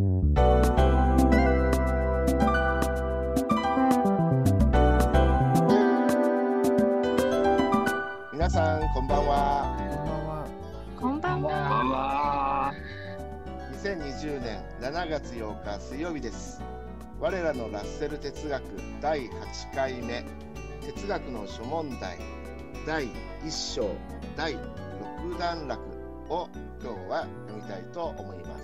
皆さんこんばんは。こんばんは。こんばんは。2020年7月8日水曜日です。我らのラッセル哲学第8回目。哲学の諸問題。第1章。第6段落を今日は読みたいと思います、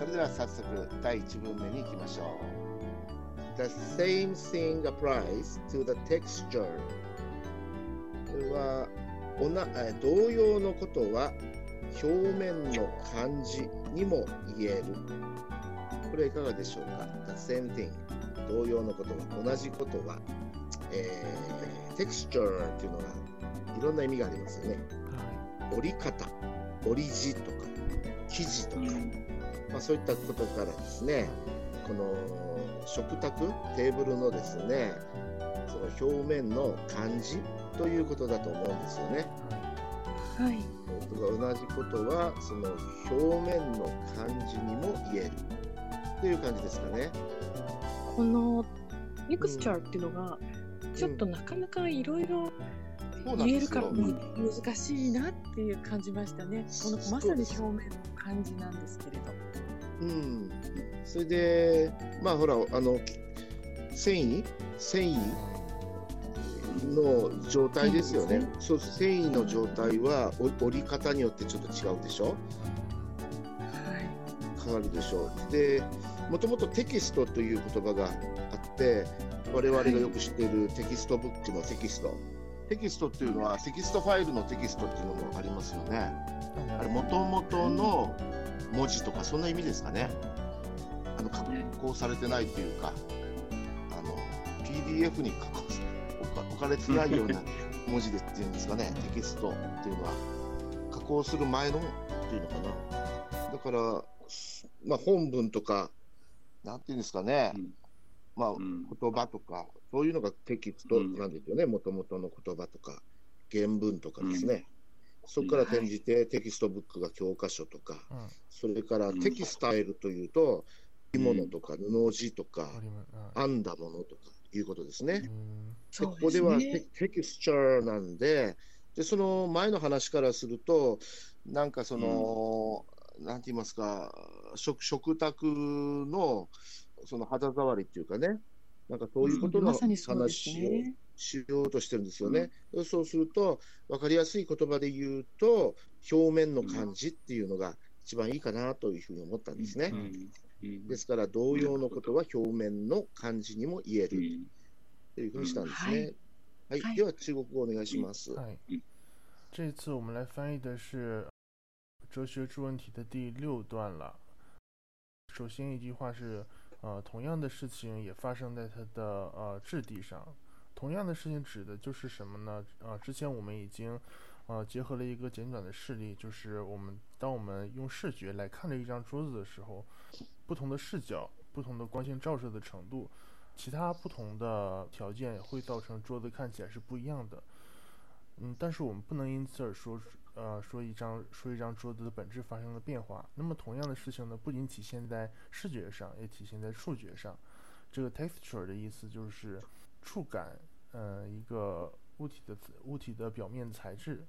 それでは早速第1文目に行きましょう The same thing applies to the texture これはおなえー同様のことは表面の感じにも言える。これはいかがでしょうか ?The same thing 同様のことは同じことは、えー、texture っていうのはいろんな意味がありますよね。折り方、折り地とか生地とか、まあ、そういったことからですねこの食卓テーブルのですねその表面の感じということだと思うんですよね。はい。同じことはその表面の感じにも言えるという感じですかね。このミクスチャーっていうのが、ちょっとなかなかいろいろ言えるからむ難しいなっていう感じましたね。このまさに表面の感じなんですけれど。うん、それでまあほらあの繊維？繊維の状態ですよね。そう繊維の状態はお折り方によってちょっと違うでしょ？はい。変わるでしょう。でもともとテキストという言葉があって我々がよく知っているテキストブックのテキスト。テキストっていうのはテキストファイルのテキストっていうのもありますよね。あれ元々の文字とかそんな意味ですかね。あの加工されてないっていうか、あの PDF に加工さ置かれてないような文字でっていうんですかね。テキストっていうのは加工する前のっていうのかな。だからまあ本文とかなんていうんですかね。うんまあうん言葉とかそういうのがテキストなんですよね。元々の言葉とか原文とかですね。そこから転じてテキストブックが教科書とか、うん。それからテキスタイルというと、着物とか布地とか、編んだものとかいうことですね。うん。でここではテね。テキスチャーなんでで、その前の話からすると、なんかその、なんて言いますか、食食卓のその肌触りっていうかね、なんかそういうことの話をね。しようとしてるんですよね。そうすると、分かりやすい言葉で言うと、表面の感じっていうのが一番いいかなというふうに思ったんですね。うんですから、同様のことは表面の感じにも言えるうんというふうにしたんですね。はい、はいでは中国語お願いします。嗨，这一次我们来翻译的是《哲学之问题》的第六段了。首先一句话是，呃，同样的事情也发生在它的呃质地上。同样的事情指的就是什么呢？啊，之前我们已经呃结合了一个简短的事例，就是我们当我们用视觉来看着一张桌子的时候，不同的视角、不同的光线照射的程度，其他不同的条件会造成桌子看起来是不一样的。嗯，但是我们不能因此而说，呃，说一张说一张桌子的本质发生了变化。那么同样的事情呢，不仅体现在视觉上，也体现在触觉上。这个 texture 的意思就是触感，呃，一个物体的物体的表面材质。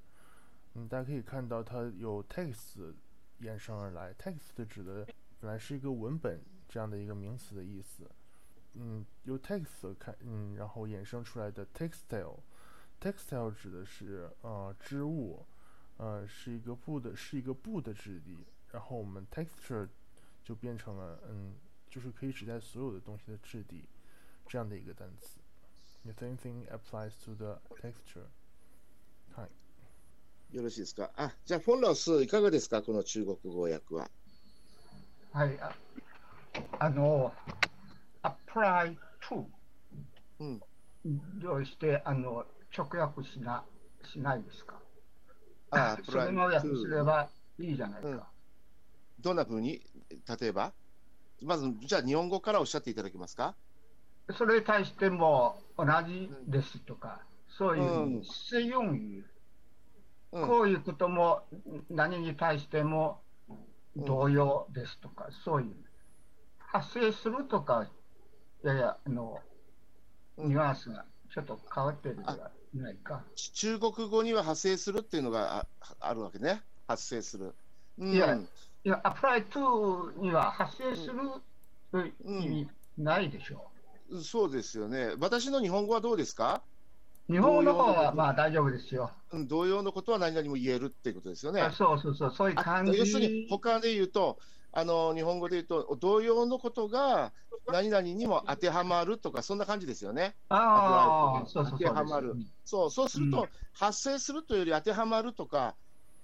嗯，大家可以看到它有 text 衍生而来，text 指的本来是一个文本这样的一个名词的意思。嗯，由 text 看，嗯，然后衍生出来的 textile。textile 指的是呃织物，呃是一个布的，是一个布的质地。然后我们 texture 就变成了嗯，就是可以指代所有的东西的质地这样的一个单词。The same thing applies to the texture。はい。よろしいですか？あ、じゃあ、フォンラス、いかがですか、この中国語訳は。はい、ああの、apply to うん。どうしてあの直訳しなしないですか？あ、それの訳すればいいじゃないですか。どんなふうに、例えば、まず、じゃあ、日本語からおっしゃっていただけますか？それに対しても同じですとか、そういううん。こういうことも何に対しても動揺ですとか、そういう、発生するとか、やや、あの、ニュアンスがちょっと変わってるんではないか。中国語には発生するっていうのがああるわけね。発生する。うんいやいや、apply to には発生するという意味ないでしょそうですよね。私の日本語はどうですか？う。日本語の方はまあ大丈夫ですよ。うん同様のことは何々も言えるっていうことですよね。あそうそうそう、そういうあ感じ。要するに他で言うと、あの日本語で言うと、同様のことが何々にも当てはまるとか、そんな感じですよね。ああ、そうそうそう。当てはまるそうそうすると、うん発生するというより当てはまるとか、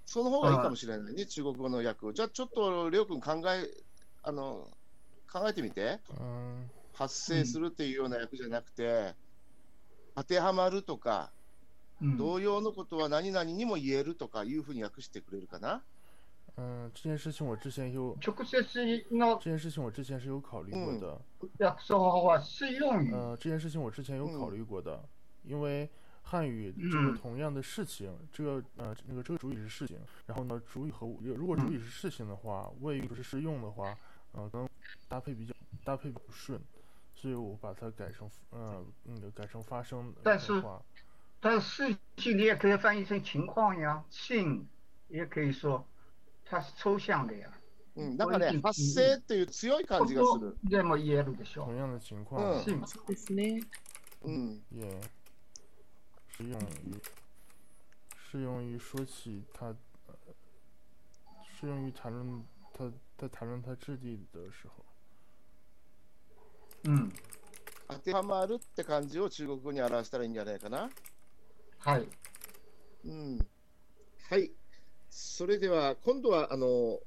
その方がいいかもしれないね、中国語の訳を。じゃあちょっと、りょうくん考え、あの、考えてみて。嗯，発生するっていうような訳じゃなくて、当てはまるとか、うん。同様のことは何々にも言えるとかいうふうに訳してくれるかな？嗯，这件事情我之前有，直接の这件事情我之前是有考虑过的。訳送法は适用于呃，这件事情我之前有考虑过的，因为汉语这嗯个同样的事情，这个呃那个这个主语是事情，然后呢主语和如果主语是事情的话，谓语不是适用的话，呃，可能搭配比较搭配不顺，所以我把它改成呃那个改成发生但是的话，但是事情你也可以翻译成情况呀，性也可以说它是抽象的呀。うん、なんかねうん、発生っていう強い感じがする。でも言えるでしょ同样的情况嗯性そうですね。うん、也适用于适用于说起它，呃适用于谈论它在谈论它质地的时候。 うん。当てはまるって感じを中国語に表したらいいんじゃないかな。はい。うん。はい。それでは、今度は、あの、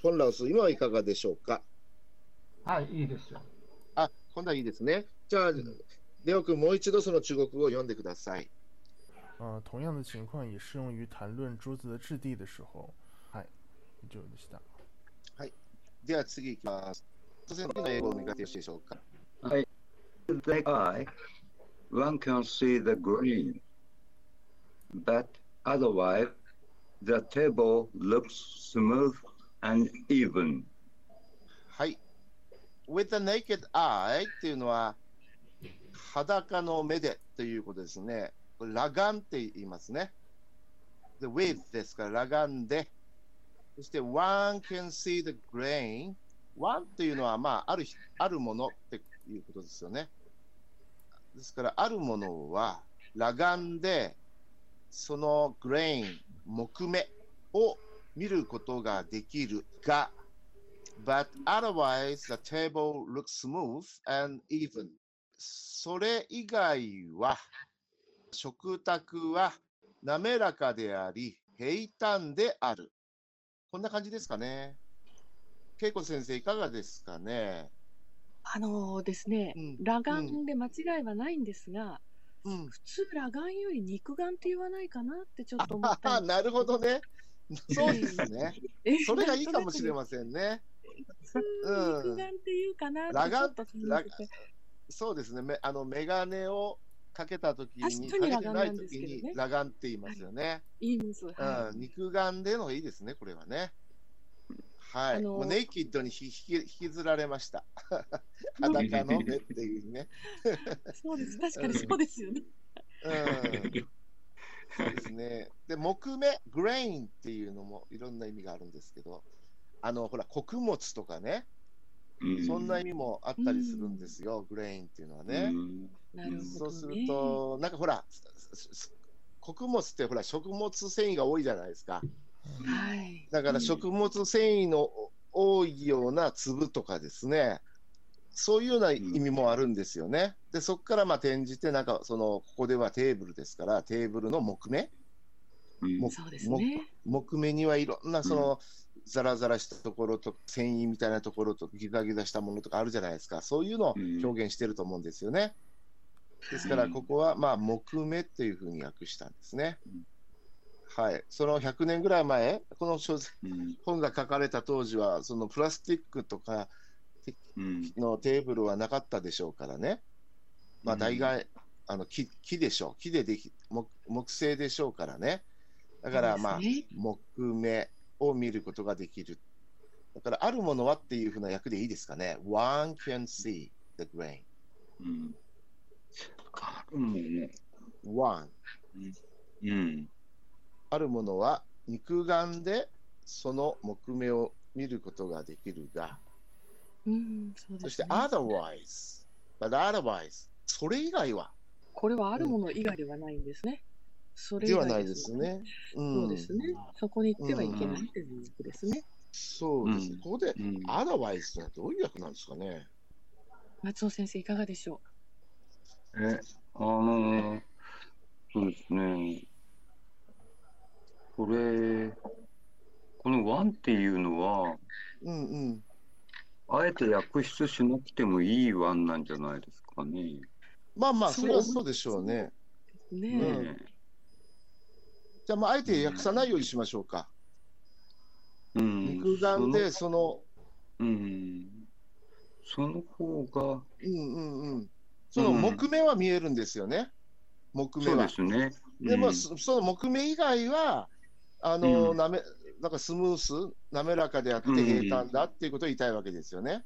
フォンラウス、今はいかがでしょうか？はい、いいですよ。あ、今度はいいですね。じゃあ、レオ君、もう一度その中国語を読んでください。呃，同样的情况也适用于谈论桌子的质地的时候。はい、以上でした。では次いきます。突然の英語を磨いてよろしいでしょうか。With the eye, one can see the green, but otherwise, the table looks smooth and even. はい。with the naked eye っていうのは、裸の目でということですね。裸眼って言いますね。で、with ですから裸眼で。そして one can see the grain。One っていうのは、まあ、ある、あるものっていうことですよね。ですから、あるものは裸眼で、その grain、木目を見ることができるが、but otherwise the table looks smooth and even. それ以外は、食卓は滑らかであり、平坦である。こんな感じですかね。恵子先生、いかがですかね？あのですね、うん裸眼で間違いはないんですが、うん。普通裸眼より肉眼って言わないかなってちょっと思ったあんなるほどね。そうですね。えそれがいいかもしれん。ませんね。普通肉眼っていうかなってちょっと考えててそうですね。めあの、メガネをかけたときに、確かにかけてないときに裸眼って言いますよね。言います。はうん、肉眼でのがいいですね、これはね。はい。あのーもうネイキッドに引き引きずられました。裸の目っていうね。い。そうです。確かにそうですよね。うん。そうですね。で、木目、グレインっていうのもいろんな意味があるんですけど、あの、ほら、穀物とかね、そんな意味もあったりするんですよ、グレインっていうのはね。なるほど、ね。そうすると、なんかほら、穀物ってほら、食物繊維が多いじゃないですか。はい。だから食物繊維の多いような粒とかですね、そういうような意味もあるんですよね。で、そこからまあ転じて、なんかその、ここではテーブルですから、テーブルの木目、うですね。木目にはいろんなその、ザラザラしたところと、繊維みたいなところと、ギザギザしたものとかあるじゃないですか。そういうのを表現してると思うんですよね。ですから、ここはまあ木目っていうふうに訳したんですね。はい。その100年ぐらい前、この書籍本が書かれた当時は、そのプラスチックとかのテーブルはなかったでしょうからね。まあ大概、あの木木でしょう。木ででき木、木製でしょうからね。だからまあ、ね木目を見ることができる。だから、あるものはっていうふうな訳でいいですかね。One can see the grain. うん。あるもの。One. うん。あるものは肉眼でその木目を見ることができるが、うん、そうです、ね。そして otherwise, but otherwise, それ以外はこれはあるもの以外ではないんですね。それ以外ではないですね。うんそうですね。そこに行ってはいけないということですね。そうですね。うんここでうん。otherwise ってのはどういう訳なんですかね？松尾先生、いかがでしょえ、あの、そうですね。これ、このワンっていうのは、うんうん。あえて訳出しなくてもいいワンなんじゃないですかね。まあまあ、それはそうでしょうね。う。ねえ、うんねじゃあ、まあ、あえて訳さないようにしましょうか。うん。肉眼でその、その、うん。その方が、うんうんうん。その木目は見えるんですよね。木目はそうで。すね。でも、うんそその木目以外は、あの、うん。なめ、なんかスムース、滑らかであってうん。平坦だっていうことを言いたいわけですよね。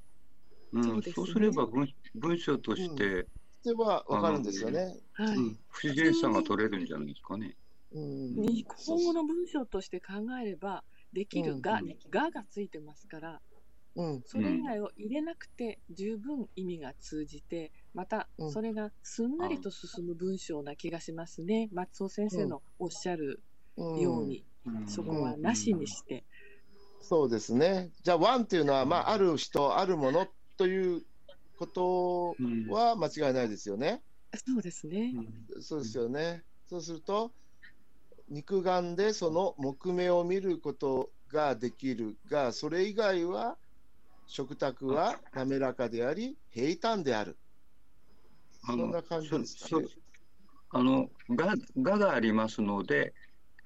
うん。そうですね。そうすれば文文章として、ではわかるんですよね。はい。うん。不自然さが取れるんじゃないですかね。うん。日本語の文章として考えれば、できるが、うん。ねががついてますから、うん。それ以外を入れなくて十分意味が通じて、またうん。それがすんなりと進む文章な気がしますね。松尾先生のおっしゃるうん。ように、うんそこはなしにして、そうですね。じゃあ、ワンっていうのは、まあ、ある人、あるものということうんは間違いないですよね。そうですね。そうですよね。そうすると、肉眼でその木目を見ることができるが、それ以外は食卓は滑らかであり、平坦である。そんな感じですかねあのがががありますので、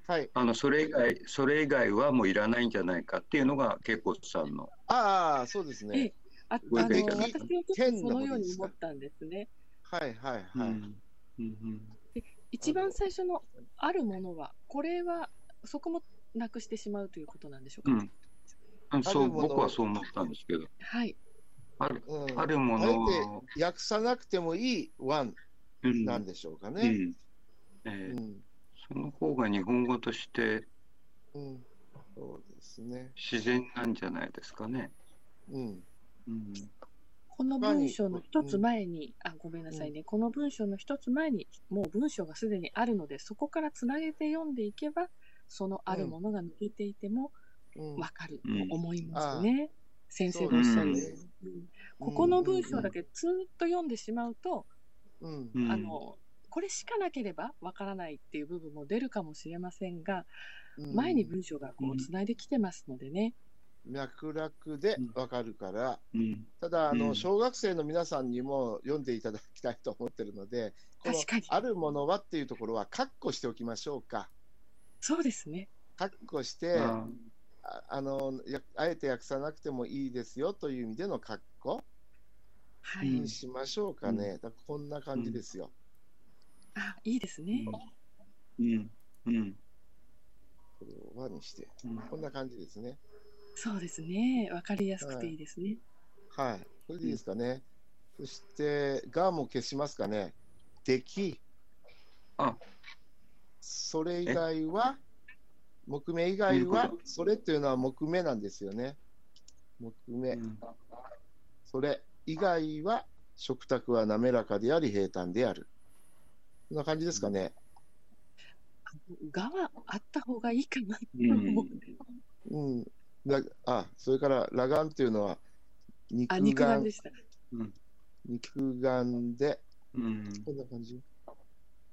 はい。あのそれ以外それ以外はもういらないんじゃないかっていうのが恵子さんの。ああ、そうですえね。ああの私はそのように思ったんですね。はいはいはい。うんうん一番最初のあるものは、これはそこもなくしてしまうということなんでしょうか？うんうん、そうあるもの僕はそう思ったんですけど、はい。あるうんあるものあえを、て訳さなくてもいいワンうんなんでしょうかね。うんえーうん。その方が日本語としてうん。そうですね。自然なんじゃないですかね。うん。うんこの文章の一つ前に、あ、ごめんなさいね。この文章の一つ前に、もう文章がすでにあるので、そこからつなげて読んでいけば、そのあるものが抜けていてもうんわかると思いますね。先生そうですねのおっしゃるように。うんここの文章だけずーっと読んでしまうと、うん。うんあの、これしかなければわからないっていう部分も出るかもしれませんが、うん前に文章がこうつないできてますのでね。脈絡でわかるから、うんただあの、うん小学生の皆さんにも読んでいただきたいと思ってるので、この確かに。あるものはっていうところは、カッコしておきましょうか。そうですね。カッコして、あああのやあえて訳さなくてもいいですよという意味でのカッコはい。うんにしましょうかね。こんな感じですよ。あ、いいですね。うんうんこれを和にして、うんこんな感じですね。そうですね。わかりやすくていいですね。はい。これでいいですかね。そして、がも消しますかね。でき。あそれ以外は、木目以外はそれっていうのは木目なんですよね。木目。うんそれ以外は、食卓は滑らかであり平坦である。こんな感じですかね。がはあった方がいいかなとうん思う。うん。だあ、それから、裸眼っていうのは、肉あ、肉眼眼で、した。うん肉眼で、うんこんな感じ？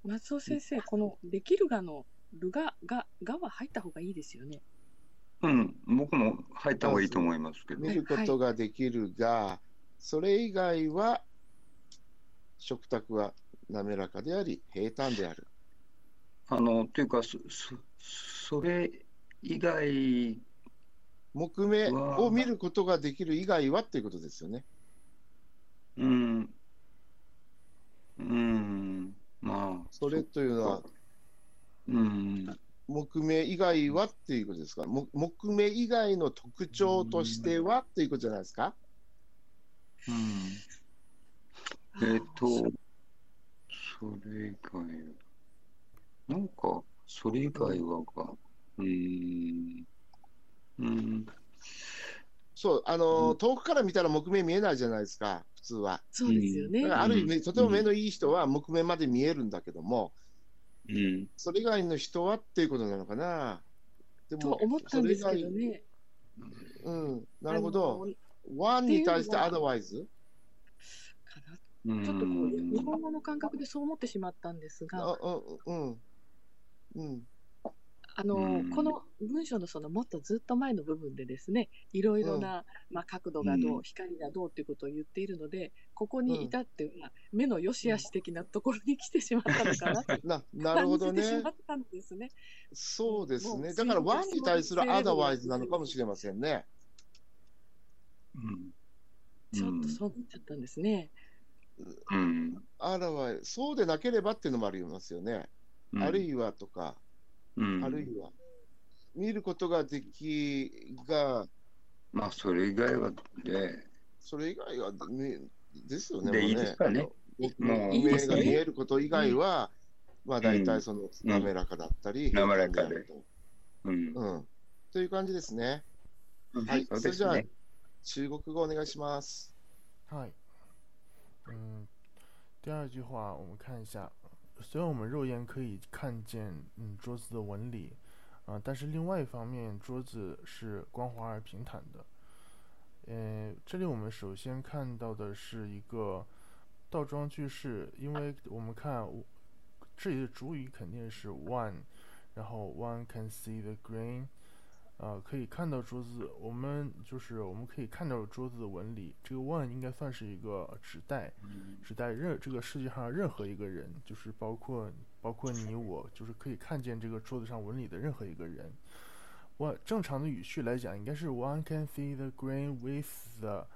松尾先生、このできるがのるが、が、がは入った方がいいですよね。うん、僕も入った方がいいと思いますけど。見ることができるが、それ以外は食卓は滑らかであり平坦である。あの、というか、そ、そそれ以外、木目を見ることができる以外はっていうことですよね。うん、うん、まあ、それというのは、うん、木目以外はっていうことですか？も木目以外の特徴としてはっていうことじゃないですか？うん。えっ、と、それ以外、なんか、それ以外はか、うーん、うん、そう、あの、うん遠くから見たら木目見えないじゃないですか、普通は。そうですよね。だからある意味、とても目のいい人は木目まで見えるんだけども、うん、それ以外の人はっていうことなのかな。でと思ったんですけどね。うん、なるほど。ワンに対してアドバイズ？かなうん。ちょっとこう日本語の感覚でそう思ってしまったんですが、あうん、うん、うん、あの、うんこの文章のそのもっとずっと前の部分でですね、いろいろな、まあ、角度がどう、うん光がどうっていうことを言っているので、ここに至っては、目の良し悪し的なところに来てしまったのかなと な なるほどねしま。ったんですね。そうですね。だからワンに対するアドバイスなのかもしれませんね。うん、ちょっとそう思っちゃったんですね。うん、アドバイス、そうでなければっていうのもありますよね。うん、あるいはとか、うん、あるいは。見ることができが、まあ、それ以外はで、それ以外はねですよね。でもういいですかね。目が見えること以外は、まあ大体そのうん滑らかだったり、滑らかでうんと。うん。という感じですね。はい。それじゃあ中国語お願いします。嗨，嗯，第二句话我们看一下，虽然我们肉眼可以看见嗯桌子的纹理，啊、但是另外一方面，桌子是光滑而平坦的。呃，这里我们首先看到的是一个倒装句式，因为我们看这里的主语肯定是 one，然后 one can see the green 呃，可以看到桌子，我们就是我们可以看到桌子的纹理。这个 one 应该算是一个指代，指代任这个世界上任何一个人，就是包括包括你我，就是可以看见这个桌子上纹理的任何一个人。我正常的语序来讲，应该是 one can see the grain with the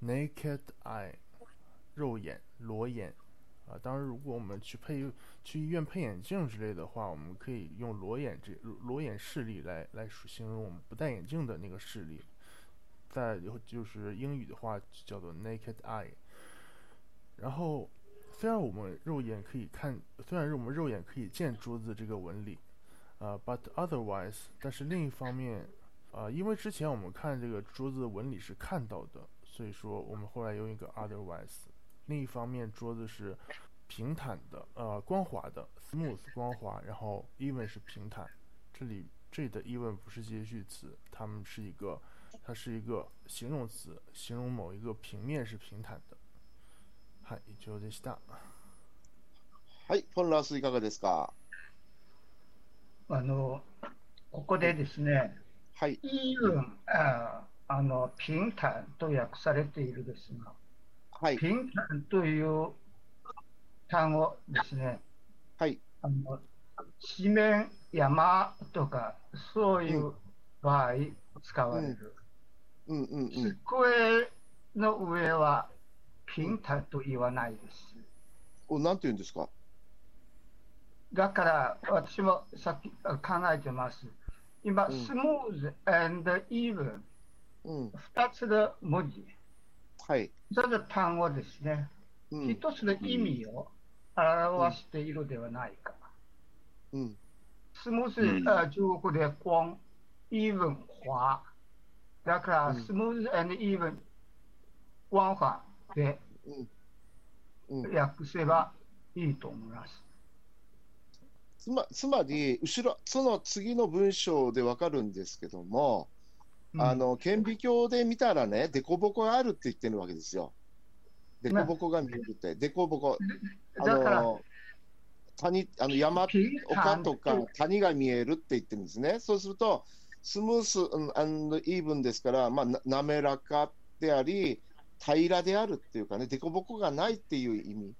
naked eye，肉眼、裸眼。啊，当然，如果我们去配去医院配眼镜之类的话，我们可以用裸眼这裸眼视力来来形容我们不戴眼镜的那个视力。再有就是英语的话叫做 naked eye。然后，虽然我们肉眼可以看，虽然是我们肉眼可以见桌子这个纹理，呃，but otherwise，但是另一方面，呃，因为之前我们看这个桌子的纹理是看到的，所以说我们后来用一个 otherwise。另一方面，桌子是平坦的，呃，光滑的，smooth 光滑，然后 even 是平坦。这里这里的 even 不是接续词，它们是一个，它是一个形容词，形容某一个平面是平坦的。はい、以上でした。はい。ポンラースいかがですかあの、ここでですね、はい。イーブン、ああの、ピンタンと訳されているですが、 はい。ピンタンという単語ですね、はい。あの地面、山とか、そういう場合使われる。うんうんうん。机の上はピンタンと言わないです。お、なんて言うんですか？だから私もさっきあ考えてます。今、うんスムーズ and even うん。二つの文字、はい。その単語ですね。うん。一つの意味を表しているではないか。うん。スムーズ、うんあ中国で光、even 滑。だから、うんスムーズ and even 光滑でうん。訳せばいいと思います。つまつまり、後ろ、その次の文章でわかるんですけども、あの、顕微鏡で見たらね、凸凹があるって言ってるわけですよ。凸凹が見えるって。凸凹。あの、谷、あの山、丘とか谷が見えるって言ってるんですね。そうすると、スムース、うん、イーブンですから、まあ、な滑らかであり、平らであるっていうかね、凸凹がないっていう意味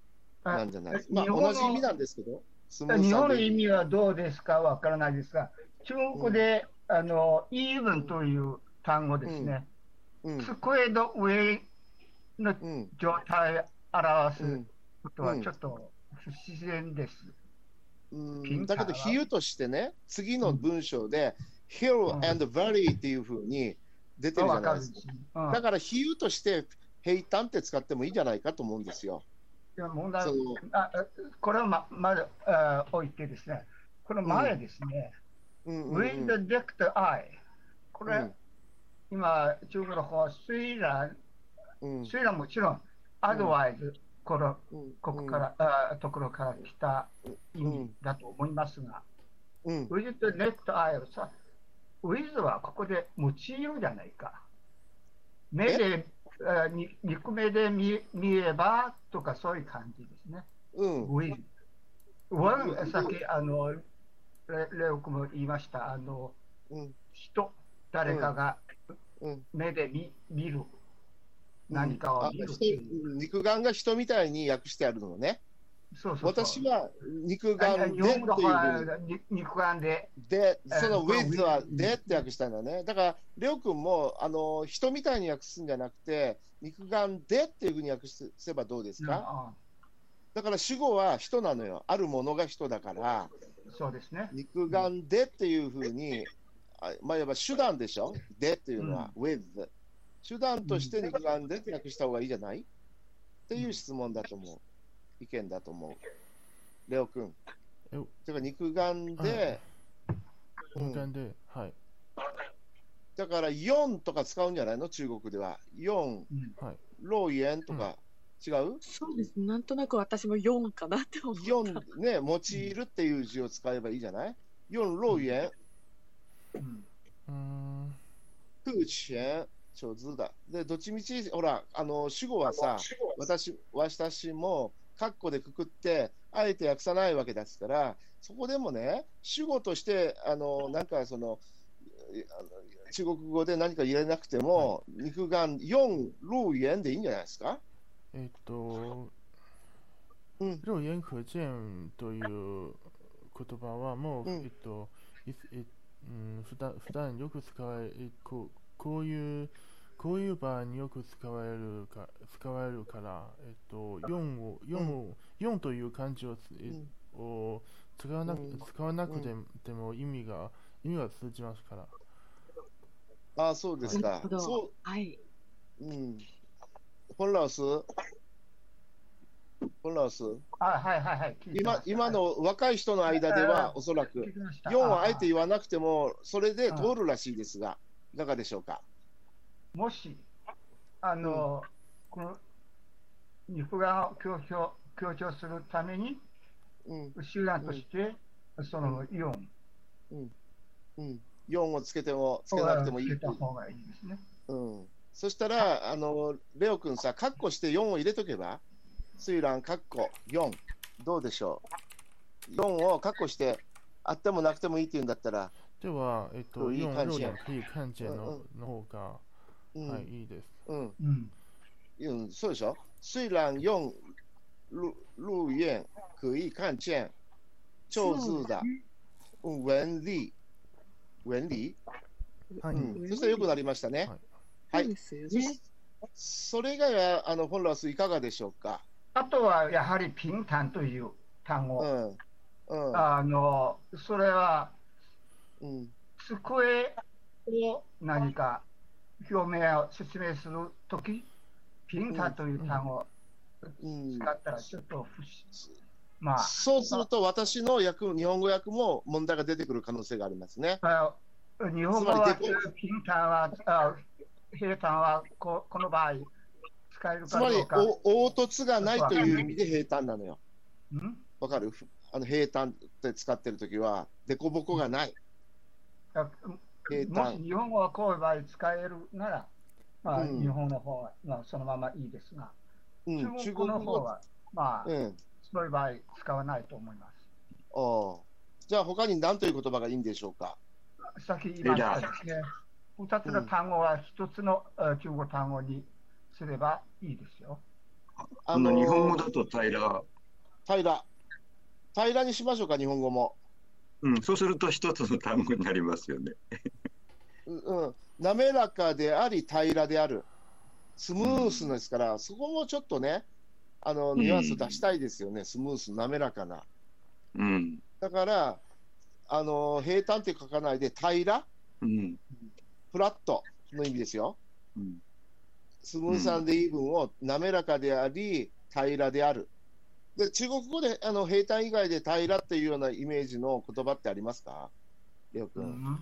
なんじゃないですか。まあ、同じ意味なんですけど、スムース日本の意味はどうですか？わからないですが、中国で、あの、イーブンという単語ですね。うん、机の上のうん、状態を表すうん、ことはちょっと不自然です。うん、だけど比喩としてね、次の文章で、hill and valley っていうふうに出てるじゃないですか。うん、だから比喩として平坦って使ってもいいんじゃないかと思うんですよ。いや問題あこれはままずあ置いてですね、この前ですね、うん。うん。うん。With the decked eye、これ、うん今、中国の方、虽然、うん。虽然もちろん、アドバイズ、このうん。ここから、あところから来た意味だと思いますが、うん、with the decked eye をさ、with はここで用いるじゃないか。目で、あに肉目で見見ればとかそういう感じですね。うん、with。one さっきあのレレオ君も言いました、あのうん、人、誰かがうん。目で見見る、何かあを見る人肉眼が人みたいに訳してあるのね。そうそう私は肉あ眼でっていう肉眼で、で、えーそのこれ with はでって訳したんだね。だから、レオ君もあの人みたいに訳すんじゃなくて、肉眼でっていうふうに訳せばどうですか、あだから主語は人なのよ。あるものが人だから、そうですね。肉眼でっていうふうに、あまあ、いわば手段でしょ？でっていうのは、with。手段として肉眼でって訳した方がいいじゃない？っていう質問だと思う。意見だと思う。レオ君。えてか肉眼で、うん肉眼で、はい。だから4とか使うんじゃないの？中国では。4、うんはい。ローエンとか、違う？そうです。なんとなく私も4かなって思った。?4 ね、用いるっていう字を使えばいいじゃない ?4 ローエン、うん。うん。空前、超図だ。で、どっちみち、ほら、あの、主語はさ、私、私も、カッコでくくって、あえて訳さないわけですから、そこでもね、主語として、あの、なん。かその、中国語で何か入れなくても、肉眼4、ローエンでいいん。じゃないですかえっと、うん。肉眼可見という言葉はもう、うん。えっと、いつえうん、普段普段よく使われるこうこういうこういう場合によく使われるか使われるから、えっと、4を4を、4という漢字をを使わなくうん使わなくて,、うでも意味が意味が通じますから。ああ、そうですかなるほ。どそはい。う、うん。本老師、本老師、あはいはいはい。今今の若い人の間では、おそらく聞いてました4はあえて言わなくても、それで通るらしいですが、いかがでしょうか？もし、あの、この肉眼を強調強調するために、うん、集団として、その4うん。4をつけても、つけなくてもいいつけ。た方がいいですね。うん。そしたら、あの、レオ君さ、カッコして4を入れとけば、水蘭カッコ4、どうでしょう？4をカッコして、あってもなくてもいいって言うんだったら、では、えっと、可以4六看見眼可以看見の,、の方が、うん、はい、いいです。うん。うん。嗯，所以说，虽然用入入院可以看见旧字的嗯纹理，纹理，はい、うん、そしたら良くなりましたね。はいそうですよね。それ以外は、あの、本ラスいかがでしょうか？あとはやはりピンタンという単語。うん、うん、あの、それはうん、机を何か表明を説明するとき、ピンタンという単語をうん。使ったらちょっと不思まあ、そうすると、私の訳、日本語訳も問題が出てくる可能性がありますね。あ日本語はつまりデピンタンは、あ平坦はここの場合かどうか。、お凹凸がないという意味で平坦なのよ。ん？わかる？ふあの平坦って使ってるときは、凸凹がない。あ平坦もし。日本語はこういう場合使えるなら、まあ、うん日本の方は、まあ、そのままいいですが、うん、中国語の方は、まあ、うん。そういう場合使わないと思います。おじゃあ他に何という言葉がいいんでしょうか？さっき言いましたですね。二つの単語は一つの、あ中国単語にすればいいですよ。あの日本語だと平ら、平ら。平らにしましょうか、日本語も。うん、そうすると一つの単語になりますよね。ううん。滑らかであり、平らである。スムースですから、そこもちょっとね、あの、ニュアンス出したいですよね。スムース、滑らかな。うん、だから、あの平坦って書かないで平ら、うん。フラットの意味ですよ。うん。スムーサンでイーブンを滑らかであり、平らである。で中国語であの平坦以外で平らっていうようなイメージの言葉ってありますか？レオう君。ん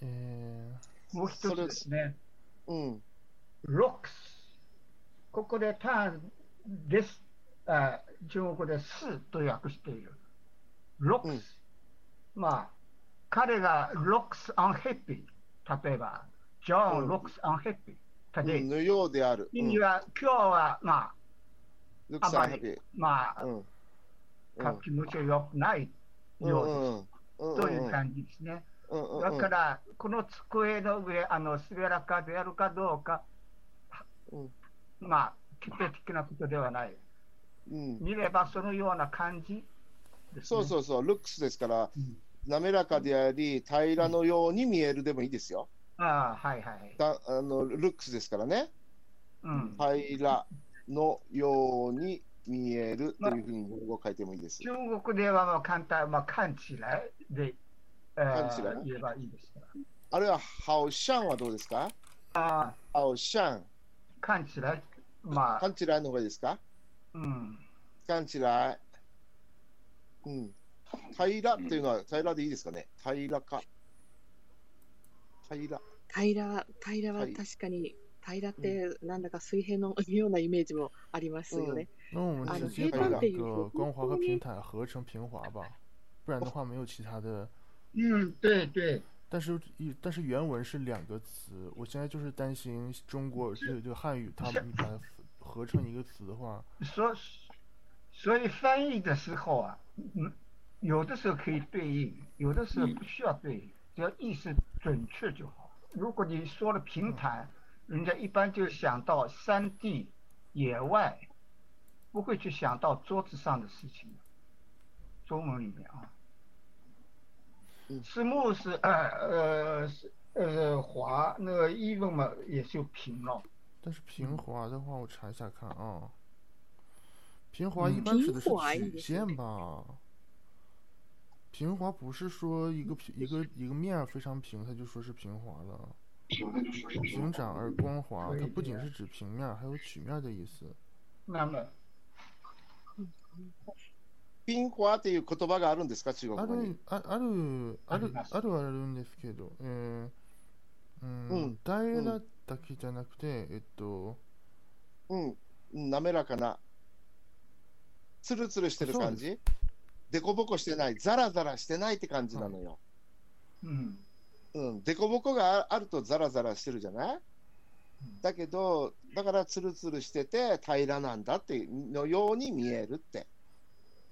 えもう一つですね。うん。ロックス。ここでターンです。あ中国語ですと訳している。ロックス。まあ、彼がロックスアンヘッピー。例えば、ジョン・ロックスアンヘッピー。のようである。意味は、今日は、まあ、ルクさんハッピー。まあ、うん。か気持ちが良くないようです。うんという感じですね。だから、この机の上、あの滑らかであるかどうか、うんまあ、決定的なことではない。うん見ればそのような感じね。そうそうそう、ルックスですからうん、滑らかであり、平らのように見えるでもいいですよ。ああ、はいはい。だあのルックスですからね、うん、平らのように見えるというふうに日本語を書いてもいいです。中国ではまあ簡単、まあ、勘違いで、えー勘違い言えばいいですから。あるいは、ハオシャンはどうですか？ああ、ハオシャン、勘違い。まあ、勘違いの方がいいですか？うん。勘違い。うん。平らっていうのは平らでいいですかね？平らか。平ら。平ら、平らははい確かに、平らってなんだか水平のようなイメージもありますよね。那我们啊直接你把两可以这个个光滑和平坦合成平滑吧，不然的话没有其他的。嗯，对对，但是一但是原文是两个词，我现在就是担心中国这个这个汉语它把它合成一个词的话，所所以翻译的时候啊，嗯，有的时候可以对应，有的时候不需要对应， 只要意思准确就好。如果你说了平坦，人家一般就想到山地、野外，不会去想到桌子上的事情。中文里面啊，嗯石木是呃呃是呃滑，那个 even 嘛也就平了。但是平滑的话，我查一下看啊。平滑一般指的是曲线吧？平滑不是说一个平一个一个面儿非常平，它就说是平滑了。平展而光滑，它不仅是指平面儿，还有曲面儿的意思。那么ピンコアっていう言葉があるんですか？中国あ語にる。ああるあるあるはあるんですけど、えーうんうん平らだけじゃなくて、えっと、うん。滑らかな。つるつるしてる感そじでこぼこしてない。ザラザラしてないって感じなのよ。嗯。うん。でこぼこがああるとザラザラしてるじゃない？だけど、だからつるつるしてて平らなんだってのように見えるって。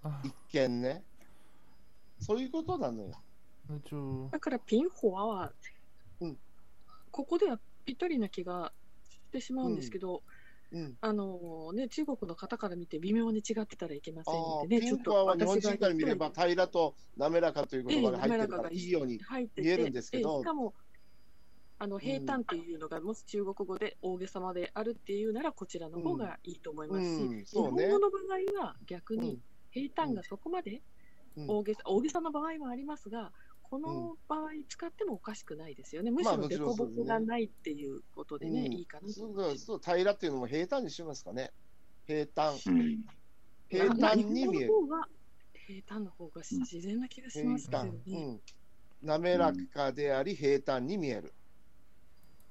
あ、一見ね。そういうことなのよ。だからピンフォアは、うんここではぴったりな気がしてしまうんですけど、うん。あのね、中国の方から見て微妙に違ってたらいけませんのでね、ピンコアは日本人から見れば平らと滑らかという言葉が入ってるからいいように。見えるんですけどええしかもあの平坦っていうのが、もし中国語で大げさまであるっていうならこちらの方がいいと思いますし、うん、うね本語。の場合は逆にうん平坦がそこまでうん大げさ、大げさな場合もありますが、この場合使ってもおかしくないですよね。むしまあもろ凸凹がないっていうことでね、うんいいかなとそう平らっていうのも平坦にしますかね。平坦。うん。平坦に見える。平坦の方が自然な気がし平ますけど坦。ね。うん。滑らかであり平坦に見える。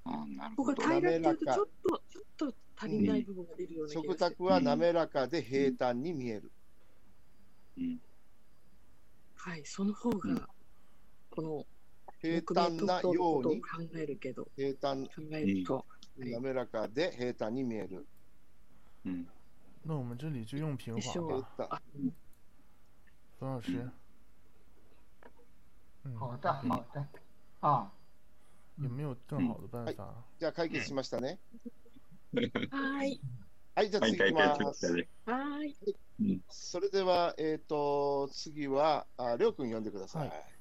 あなるここほど。が平らっていうと滑らかちょっと、ちょっと足りない部分が出るような気がして。食卓は滑らかで平坦に見える。うん。はい、その方うんが、この平坦なように、考えるけど、平坦、考えると、はい。滑らかで平坦に見える。うん。那我们这里就用平滑吧。冯老师，嗯，好的，好的，啊，有没有更好的办法？じゃあ解決しましたね。はーい、はい、じゃあはい、次解行きます。はーい。それでは、えっ、と、次は、ありょうくん読んでください。はい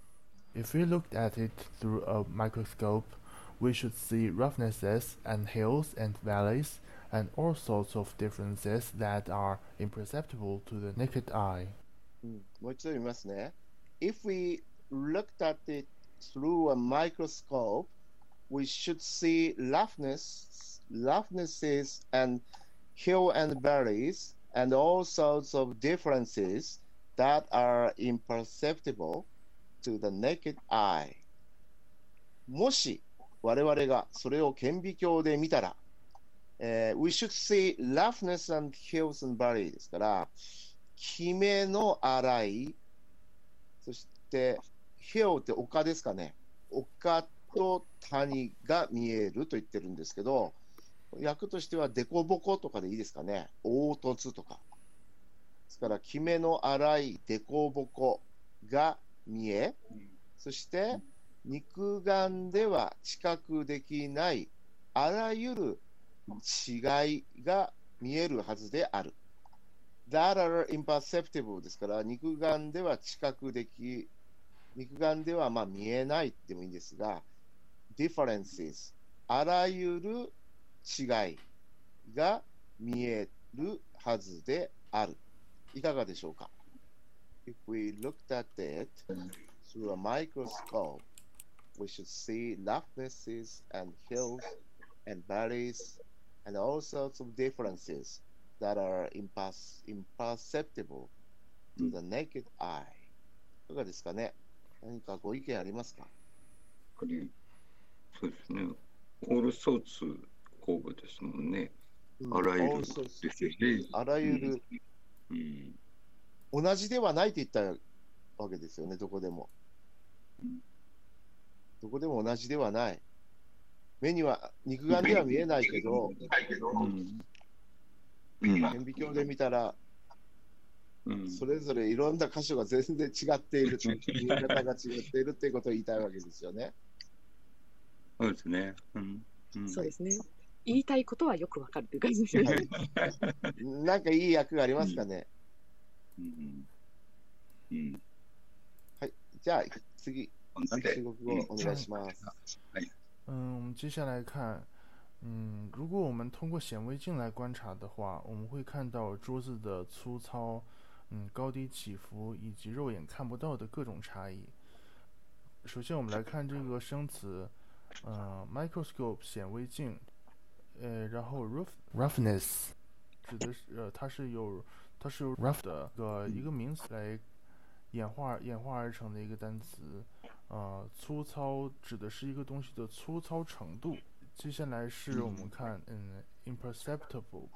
If we looked at it through a microscope, we should see roughnesses and hills and valleys and all sorts of differences that are imperceptible to the naked eye. うんもう一度読みますね。 if we looked at it through a microscope, we should see roughness, roughnesses and hill and valleys and all sorts of differences that are imperceptible to the naked eye. もし我々がそれを顕微鏡で見たら、えー we should see roughness and hills and valley ですから、キメの荒い、そして、hill って丘ですかね。丘と谷が見えると言ってるんですけど、訳としては、デコボコとかでいいですかね。凹凸とか。ですから、キメの荒いデコボコが見え、そして、肉眼では知覚できないあらゆる違いが見えるはずである。that are imperceptible ですから、肉眼では知覚でき、肉眼ではまあ見えないでもいいんですが、differences あらゆる違いが見えるはずである。いかがでしょうか？?If we looked at it through a microscope, we should see roughnesses and hills and valleys and all sorts of differences that are impas- imperceptible to the naked eye. いかがですかね何かご意見ありますかこれ、そうですね。オールソーツ工具ですもんね。あらゆる all sorts ですよね。あらゆる、うん。 同じではないと言ったわけですよね、どこでもうん。どこでも同じではない。目には、肉眼では見えないけど。顕微鏡で見たら、うん。それぞれいろんな箇所が全然違っている、見え方が違っているっていうことを言いたいわけですよね。そうですね。うん。うんそうですね。言いたいことはよくわかるという感じですね。なんかいい役がありますかね。うん。うん。じゃあ、次、なんで中国語お願いします。嗯，我们接下来看，嗯，如果我们通过显微镜来观察的话，我们会看到桌子的粗糙，嗯，高低起伏以及肉眼看不到的各种差异。首先，我们来看这个生词，呃，microscope 显微镜，呃，然后 rough roughness 指的是呃，它是有 它是由 rough 的个一个名词来演化演化而成的一个单词。呃，粗糙指的是一个东西的粗糙程度。接下来是我们看，嗯，imperceptible。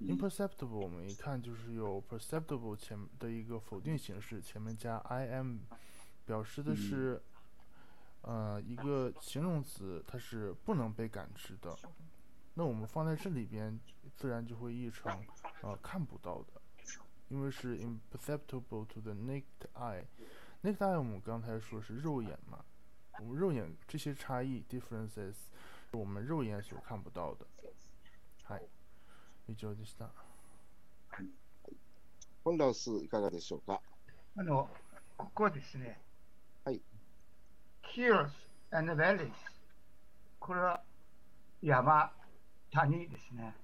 imperceptible 我们一看就是有 perceptible 前的一个否定形式，前面加 i m，表示的是，呃，一个形容词，它是不能被感知的。那我们放在这里边，自然就会译成，呃，看不到的，因为是 imperceptible to the naked eye。naked eye 我们刚才说是肉眼嘛，我们肉眼这些差异 differences 是我们肉眼所看不到的。はい、以上でした。本ラウスいかがでしょうか？あの、ここですね。はい。Hills and valleys。これは山、谷ですね。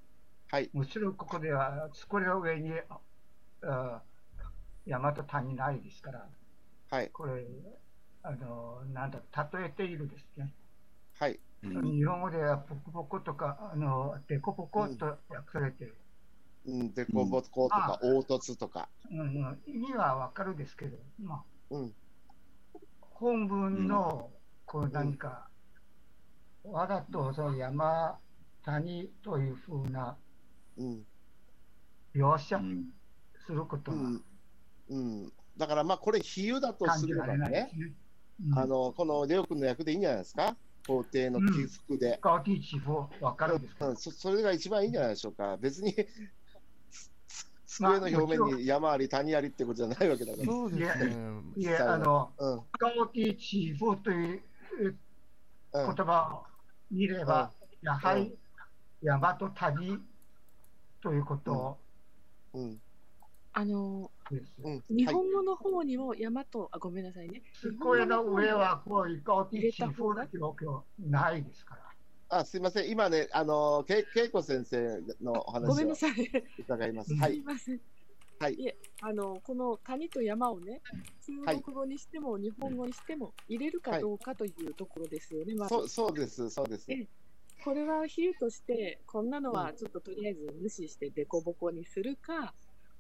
はい。もちろんここでは、これの上にあ山と谷ないですから、はい。これ、あの、なんだ、例えているですね。はい。うん。日本語ではポコポコとか、あの、デコポコと訳されてる。うん、でこぼことか、凹凸とか。うんうん、意味はわかるですけど、まあ、うん。本文のこう何か、わざとその山、谷というふうなうん。描写うんすることはうん。うん。だからまあ、これ、比喩だと感すればねす、ね。うんあの、このレオ君の役でいいんじゃないですか？皇帝の起伏で。高低地方わかるですけどうん、そそれが一番いいんじゃないでしょうか？別に、つ 机の表面に山あり谷ありってことじゃないわけだから。そうですね。いえ、あの、うん。高低地方といううん言葉を見れば、やはり山と谷ということうん。あの。うん。日はい。本語の方にも山と、あ、ごめんなさいね。机の上はこういう高低地方の状況ないですから。あ、すいません。今ね、あの、け恵子先生のおご話をめんなさい。伺います。う んはい。すいません。はいいえ、あの、この谷と山をね、中国語にしても日本語にしても入れるかどうかというところですよね、まずそうそうです、そうです。えこれは比喩として、こんなのはちょっととりあえず無視してデコボコにするか、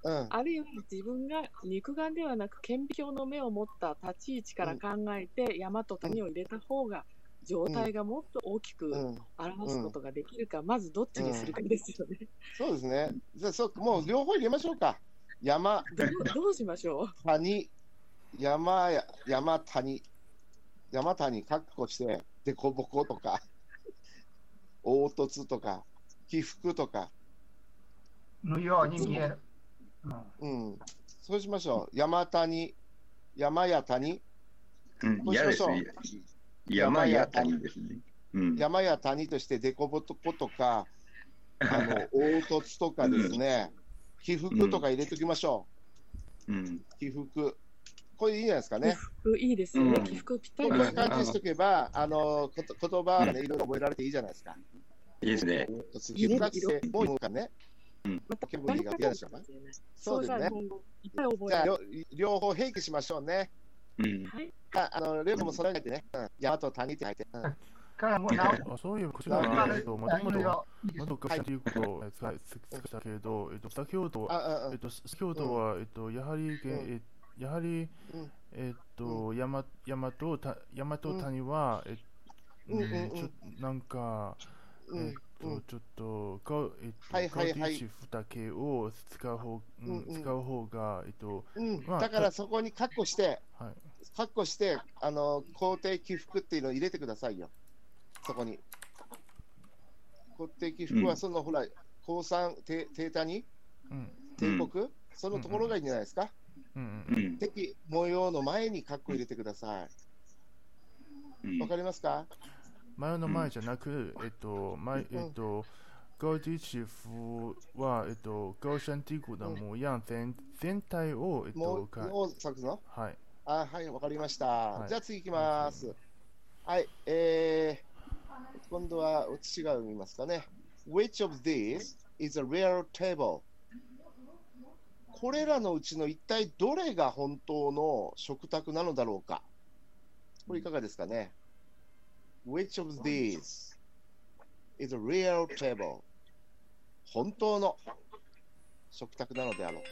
うん。あるいは自分が肉眼ではなく顕微鏡の目を持った立ち位置から考えて、山と谷を入れた方が状態がもっと大きくうん、表すことができるか、まずどっちにするかですよね。そうですね。じゃあそう、もう両方入れましょうか。山、どうどうしましょう？谷、山や、山谷、山谷、かっこして、でこぼことか、凹凸とか、起伏とか、のように見える。うん。そうしましょう。山谷、山や谷、うん、こうしましょう。嫌ですね。山や谷ですね。うん。山や谷としてでこぼことか、あの、凹凸とかですね、起伏とか入れときましょう。ん。う。起伏。これいいんじゃないですか起ね。伏いいですよね。うん。起伏ぴったこういう。感じにしとけば、あの、こと言葉がね、いろいろ覚えられていいじゃないですか。いいですね。起伏がもういいかね。またケブリが嫌でしょうか。そうですね日本語いっぱい覚じゃあ、える。両両方併記しましょうね。うん。はい。ああの、レオもそれ書いてね。うん。山と谷って書いて。うん。からもう直あそういえばこちらあは、えっと、もともと、ろまどかということを使ったけれど、えっと、先ほど、あ、うんえっと、先ほどは、えっと、やはり、えやはり、うん。えっと、山山とた山と谷は、えちょなんか、うん。えっうんと、ちょっと、がえっと、はいはいはいだけを使う方、ううんうんん、使う方が、えっと、うん。まあだからそこにカッコして、はい。カッコして、あの、肯定起伏っていうのを入れてくださいよ。そこに。肯定起伏は、その、ほら、高三、低低谷、うん、帝国、そのところがいいんじゃないですか？うん、ううん。ん。敵模様の前にカッコ入れてください。うんわかりますか？前の前じゃなく、えっと、前、えっと、は、えっと、高山低谷的模样全全体を、えっと、のはい。あ、はい、わかりました。はいじゃあ次行きます。はい、えー、今度は違う見ますかね。Which of these is a real table? これらのうちの一体どれが本当の食卓なのだろうかこれいかがですかね ?Which of these is a real table? 本当の食卓なのであろうか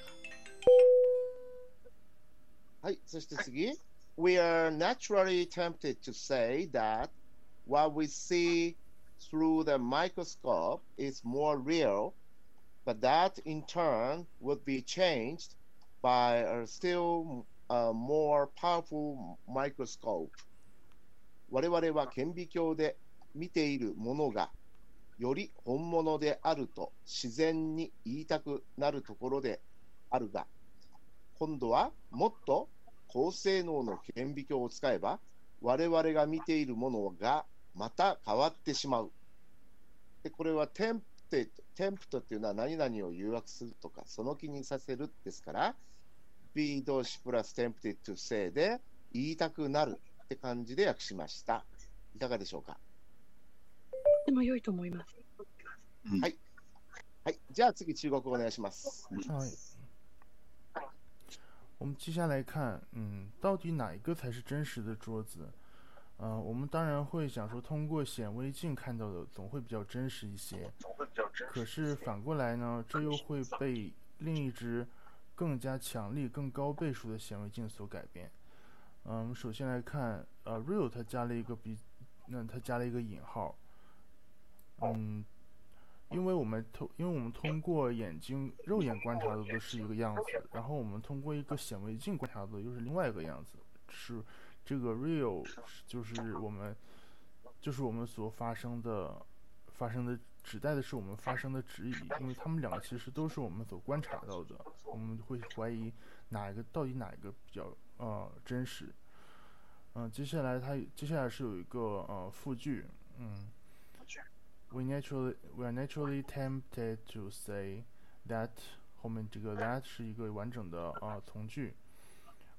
はい、そして次。We are naturally tempted to say that what we see through the microscope is more real, but that in turn would be changed by a still uh, more powerful microscope. 我々は顕微鏡で見ているものがより本物であると自然に言いたくなるところであるが、今度はもっと高性能の顕微鏡を使えば、我々が見ているものがまた変わってしまう。でこれはテンプテテンプトっていうのは何々を誘惑するとか、その気にさせるですから、B 動詞プラステンプテ to say で言いたくなるって感じで訳しました。いかがでしょうかでも良いと思います。はい。じゃあ次、中国語お願いします。嗨，我们接下来看，嗯，到底哪一个才是真实的桌子？呃，我们当然会想说，通过显微镜看到的总会比较真实一些。可是反过来呢，这又会被另一只更加强力、更高倍数的显微镜所改变。 嗯，我们首先来看，呃，real 它加了一个比，那它加了一个引号。嗯，因为我们通，因为我们通过眼睛肉眼观察的都是一个样子，然后我们通过一个显微镜观察的又是另外一个样子，是这个 real 就是我们就是我们所发生的发生的指代的是我们发生的指引，因为它们两个其实都是我们所观察到的，我们会怀疑哪一个到底哪一个比较呃真实。嗯、接下来它接下来是有一个呃复句，嗯。we naturally we are naturally tempted to say that 后面这个 that 是一个完整的啊、呃、从句。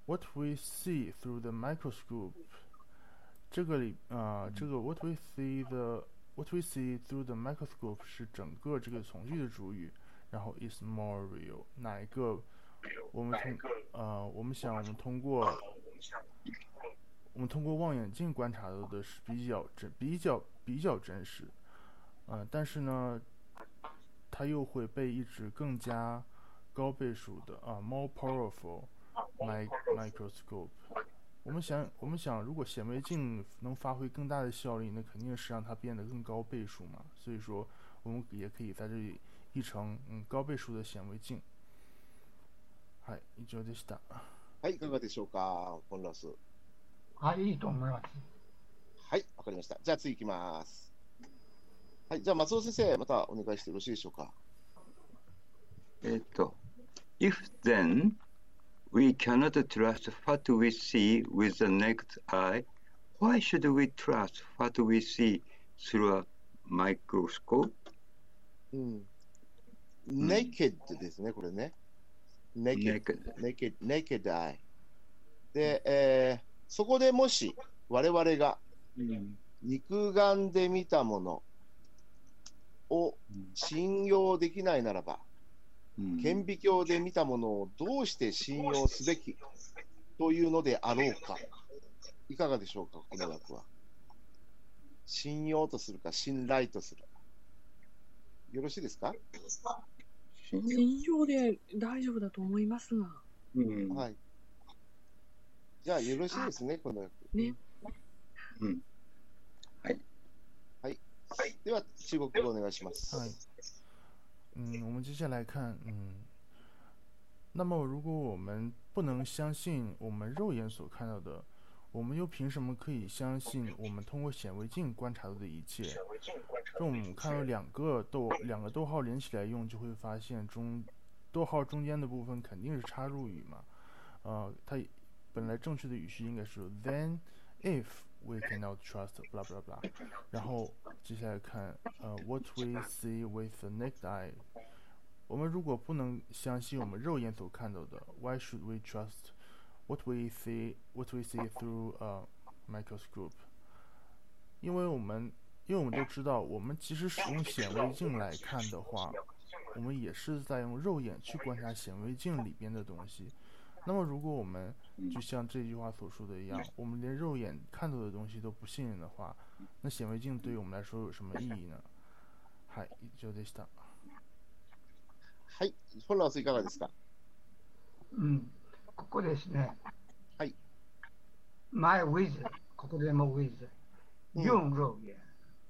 What we see through the microscope，这个里啊、呃、这个 what we see the what we see through the microscope 是整个这个从句的主语，然后 is more real 哪一个我们通呃，我们想我们通过我们通过望远镜观察到的是比较真比较比较真实，嗯、但是呢，它又会被一只更加高倍数的啊、more powerful mic microscope。我们想，我们想，如果显微镜能发挥更大的效力，那肯定是让它变得更高倍数嘛。所以说，我们也可以在这里译成嗯高倍数的显微镜。はい、以上でした。はい、いかがでしょうか、コンラス。はい、いいと思います。はい、わかりました。じゃあ次行きます。はい、じゃあ松尾先生、またお願いしてよろしいでしょうか。えっと、if then we cannot trust what we see with the naked eye, why should we trust what we see through a microscope? うん。naked ですね、これね。Naked, Naked. naked, eye。で、えーそこでもし我々が肉眼で見たものを信用できないならば、うん顕微鏡で見たものをどうして信用すべきというのであろうか。いかがでしょうか、この訳は。信用とするか、信頼とする。よろしいですか、信用信用で大丈夫だと思いますが。うんはい。じゃあ、よろしいですね、この訳。ね。うん。はい。はい。では、中国語お願いします。はい。嗯，我们接下来看，嗯，那么如果我们不能相信我们肉眼所看到的，我们又凭什么可以相信我们通过显微镜观察到的一切？这我们看到两个逗两个逗号连起来用，就会发现中逗号中间的部分肯定是插入语嘛。呃，它本来正确的语序应该是 then if we cannot trust blah blah blah，然后接下来看呃 what we see with the naked eye，我们如果不能相信我们肉眼所看到的，why should we trust what we see what we see through a microscope？因为我们因为我们都知道，我们即使使用显微镜来看的话，我们也是在用肉眼去观察显微镜里边的东西。那么，如果我们就像这句话所说的一样，我们连肉眼看到的东西都不信任的话，那显微镜对于我们来说有什么意义呢？はい、以上でした。はい。フォンランスいかがですかうん、 ここですね。はい。前 with、ここでも with、うん4肉眼、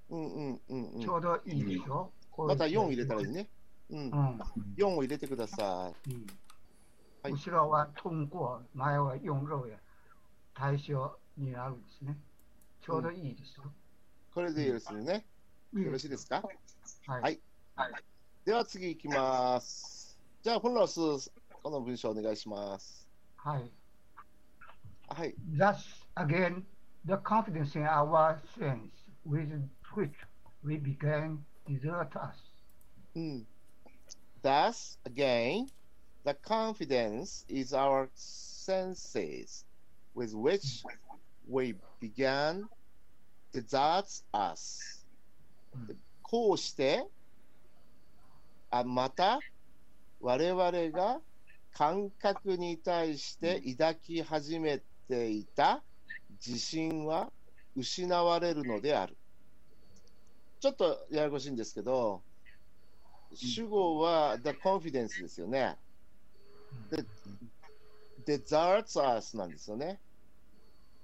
うんうんうんうんち。ょうどいいでしょ、また4入れたらいいね。うん。うん。4を入れてください。うんはい後ろは通過、前は4肉眼、対象になるんですね。ちょうどいいですよ。これでよろしいね。よろしいですか？はい。はいでは次いきます。じゃあ、フォンランス、この文章お願いします。はい。はい。 Thus, again, the confidence in our sense with which we began desert us. うん。Thus, again, the confidence is our senses with which we began deserts us. でこうして、あまた我々が 感覚に対して抱き始めていた自信は失われるのである。ちょっとややこしいんですけど、主語は the confidence ですよね。で、deserts us なんですよね。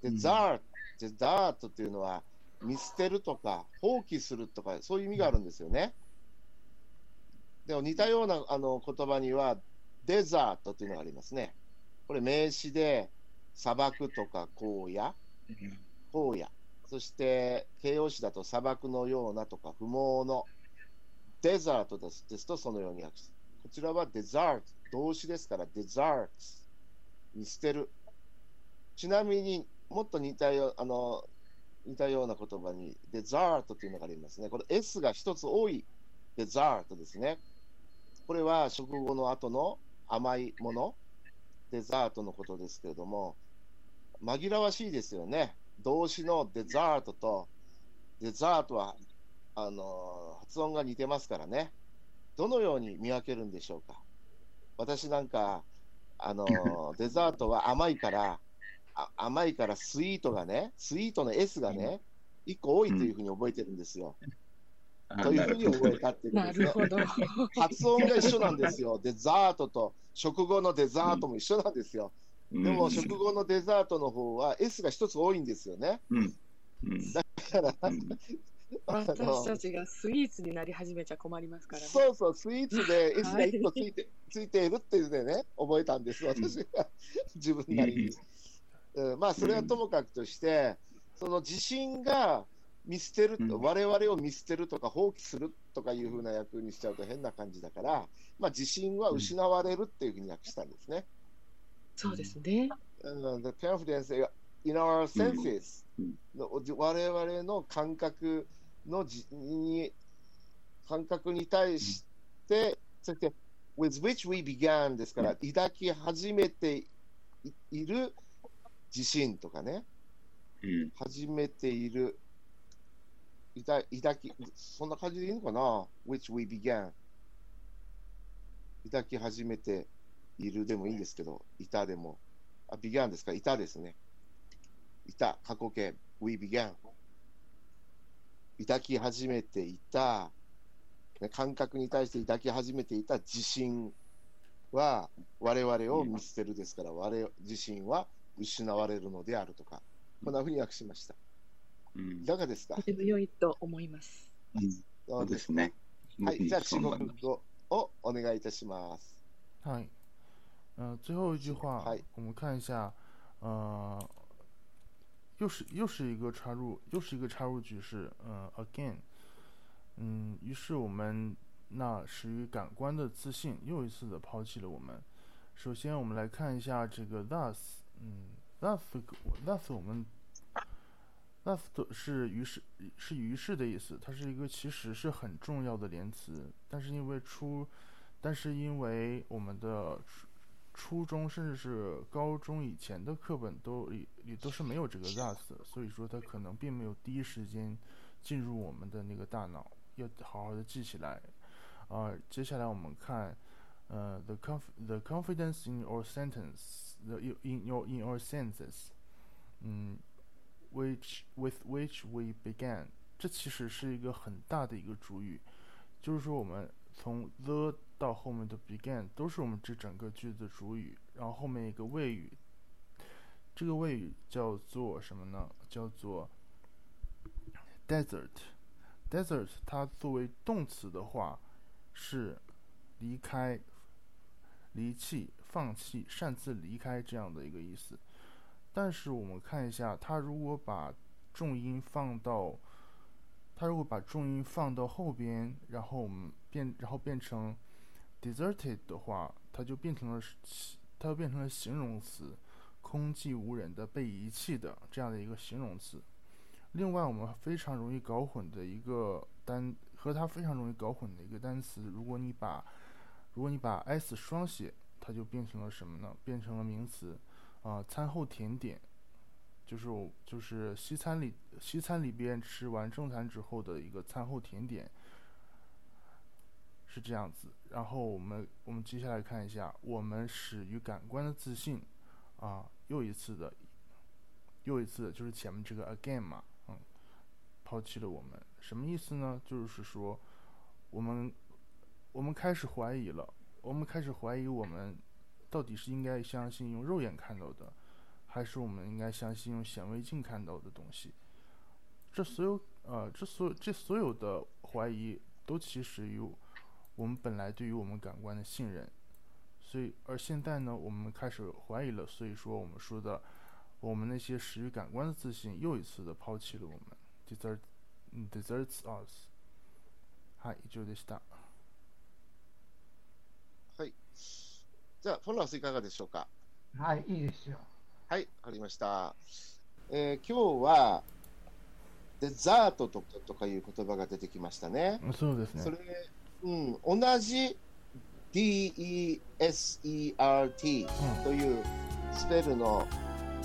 desert、desert っていうのは見捨てるとか放棄するとかそういう意味があるんですよね。でも似たようなあの言葉にはデザートというのがありますね。これ名詞で砂漠とか荒野、荒野。そして形容詞だと砂漠のようなとか不毛のデザートですですとそのように訳す。こちらはデザート、動詞ですからデザートに捨てる。ちなみにもっと似たよあの似たような言葉にデザートというのがありますね。これ S が一つ多いデザートですね。これは食後の後の甘いもの、デザートのことですけれども、紛らわしいですよね。動詞のデザートとデザートはあの発音が似てますからね。どのように見分けるんでしょうか？私なんかあのー デザートは甘いから、あ甘いからスイートがね、スイートの S がね、1個多いというふうに覚えてるんですよ。あというふうに覚えどたっていうことですね。なるほど。発音が一緒なんですよ。デザートと、食後のデザートも一緒なんですよ。でも、食後のデザートの方は S が一つ多いんですよね。うん。うん。だから、私たちがスイーツになり始めちゃ困りますからね。そうそう、スイーツで S がはい1個ついて,、ついているっていうね、覚えたんです、私が自分なりに。うん、まあ、それはともかくとして、その自信が見捨てると、うん我々を見捨てるとか放棄するとかいうふうな役にしちゃうと変な感じだから、まあ、自信は失われるっていうふうに訳したんですね。そうですね。うん、the confidence in our senses うんの我々の感覚のじに感覚に対して、そして with which we began ですから、抱き始めていいる自信とかね、うん。始めている、抱抱き、そんな感じでいいのかな ?which we began。抱き始めているでもいいんですけど、いたでも。あ、began ですか？いたですね。いた、過去形、we began。抱き始めていた、感覚に対して抱き始めていた自信は、我々を見捨てるですから、我自身は失われるのであるとか、こんなふうに訳しました。うんいかがですかとても良いと思います。そうですね。はい、じゃあ中僕もそう思います国語をお願いいたします。嗨，呃，最后一句话嗨，我们看一下，呃，又是又是一个插入，又是一个插入句式，呃，again，嗯，于是我们那始于感官的自信又一次的抛弃了我们。首先，我们来看一下这个 thus，嗯，thus thus 我们 Thus 是于是是于是的意思，它是一个其实是很重要的连词，但是因为初但是因为我们的初初中甚至是高中以前的课本都里里都是没有这个 thus，的所以说它可能并没有第一时间进入我们的那个大脑，要好好的记起来。啊、接下来我们看，呃，the conf the confidence in your sentence the in your in your senses，嗯，which with which we began，这其实是一个很大的一个主语，就是说我们从 the 到后面的 began 都是我们这整个句子的主语，然后后面一个谓语，这个谓语叫做什么呢？叫做 desert。desert 它作为动词的话是离开、离弃、放弃、擅自离开这样的一个意思。但是我们看一下，它如果把重音放到它如果把重音放到后边，然后我们变，然后变成 deserted 的话，它就变成了它就变成了形容词，空寂无人的、被遗弃的这样的一个形容词。另外，我们非常容易搞混的一个单和它非常容易搞混的一个单词，如果你把如果你把 s 双写，它就变成了什么呢？变成了名词啊、餐后甜点。就是我就是西餐里西餐里边吃完正餐之后的一个餐后甜点，是这样子。然后我们我们接下来看一下，我们始于感官的自信，啊，又一次的，又一次就是前面这个 again 嘛，嗯，抛弃了我们，什么意思呢？就是说，我们我们开始怀疑了，我们开始怀疑我们到底是应该相信用肉眼看到的。还是我们应该相信用显微镜看到的东西。这所有呃，这所有这所有的怀疑都起始于我们本来对于我们感官的信任。所以，而现在呢，我们开始怀疑了。所以说，我们说的我们那些始于感官的自信又一次的抛弃了我们。desert deserts us。はい、以上でした。 じゃあ、フォンラスいかがでしょうか？はい、いいですよ。はい、わかりました。えー今日は、デザートとかとかいう言葉が出てきましたね。そうですそね。れ、うん、同じ DESERT うん、というスペルの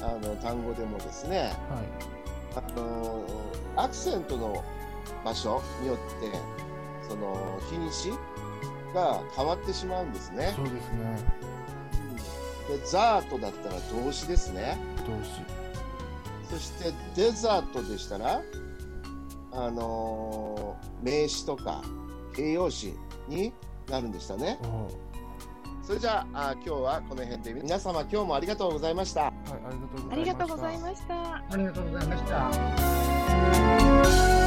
あの単語でもですね、はい。あのアクセントの場所によって、その品詞が変わってしまうんですね。そうですね。でザートだったら動詞ですね動詞そしてデザートでしたらあのー名詞とか形容詞になるんでしたねおそれじゃああ今日はこの辺で皆様今日もありがとうございましたはいありがとうございましたありがとうございました。ありがとうございました。